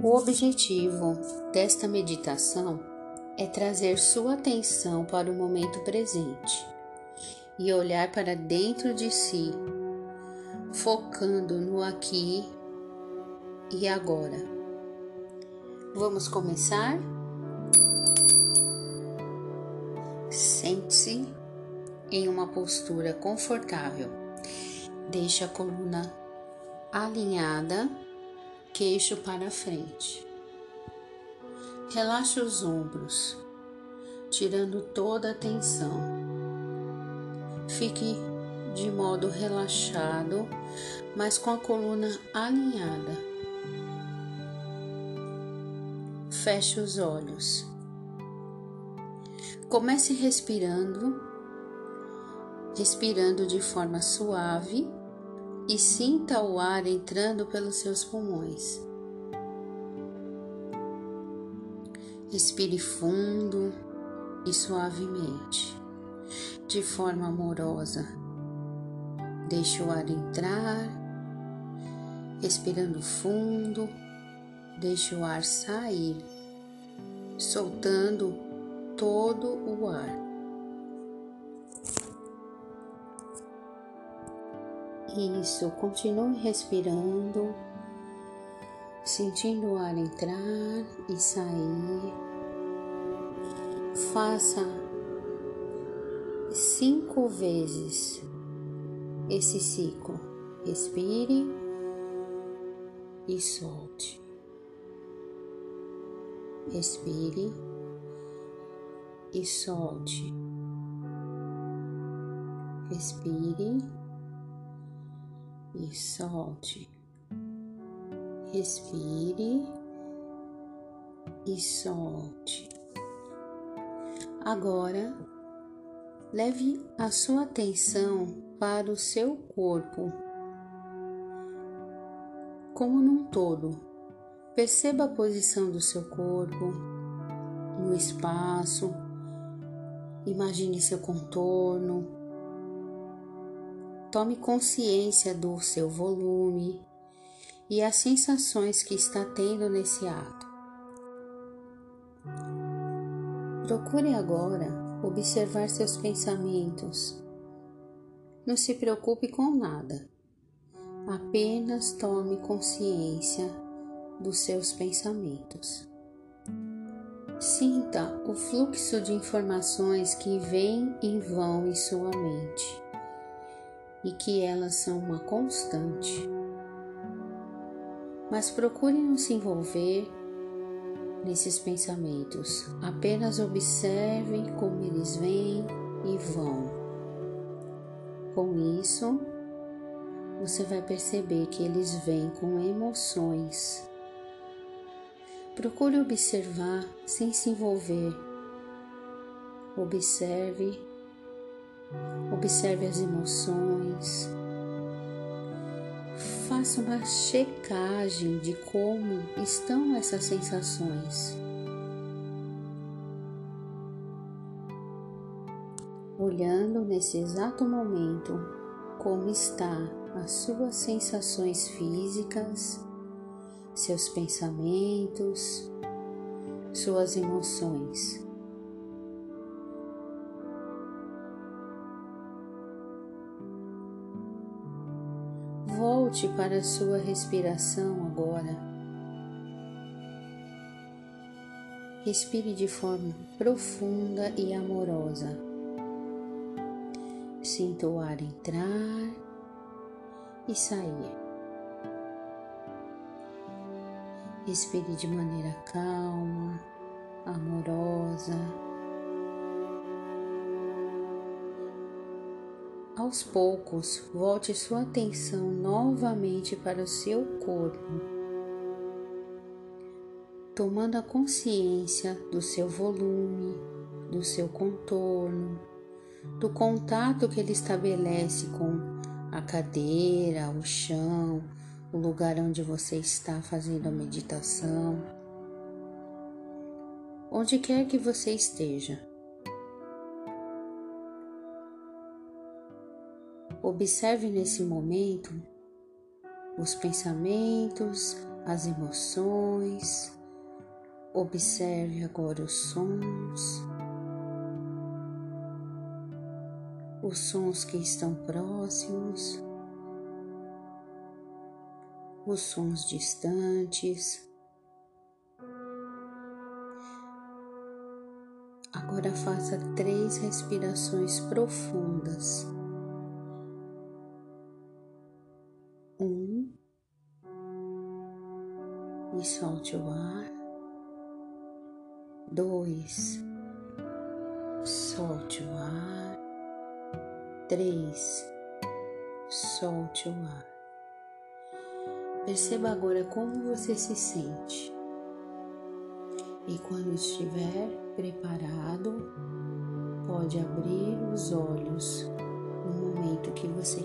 O objetivo desta meditação é trazer sua atenção para o momento presente e olhar para dentro de si, focando no aqui e agora. Vamos começar? Sente-se em uma postura confortável. Deixe a coluna alinhada queixo para frente. Relaxe os ombros, tirando toda a tensão. Fique de modo relaxado, mas com a coluna alinhada. Feche os olhos. Comece respirando, respirando de forma suave e sinta o ar entrando pelos seus pulmões. Respire fundo e suavemente, de forma amorosa. Deixe o ar entrar, respirando fundo, deixe o ar sair, soltando todo o ar. Isso, continue respirando, sentindo o ar entrar e sair. Faça cinco vezes esse ciclo. Respire e solte. Respire e solte. Respire e solte. Respire e solte. Agora, leve a sua atenção para o seu corpo como num todo. Perceba a posição do seu corpo no espaço. Imagine seu contorno, Tome consciência do seu volume e as sensações que está tendo nesse ato. Procure agora observar seus pensamentos. Não se preocupe com nada, apenas tome consciência dos seus pensamentos. Sinta o fluxo de informações que vem e vão em sua mente e que elas são uma constante. Mas procure não se envolver nesses pensamentos, apenas observe como eles vêm e vão. Com isso, você vai perceber que eles vêm com emoções. Procure observar sem se envolver. Observe Observe as emoções. Faça uma checagem de como estão essas sensações. Olhando nesse exato momento como está as suas sensações físicas, seus pensamentos, suas emoções. Volte para a sua respiração agora. Respire de forma profunda e amorosa. Sinta o ar entrar e sair. Respire de maneira calma, amorosa. Aos poucos, volte sua atenção novamente para o seu corpo, tomando a consciência do seu volume, do seu contorno, do contato que ele estabelece com a cadeira, o chão, o lugar onde você está fazendo a meditação. Onde quer que você esteja, Observe nesse momento os pensamentos, as emoções, observe agora os sons, os sons que estão próximos, os sons distantes. Agora faça três respirações profundas. E solte o ar. Dois, solte o ar. Três, solte o ar. Perceba agora como você se sente. E quando estiver preparado, pode abrir os olhos no momento que você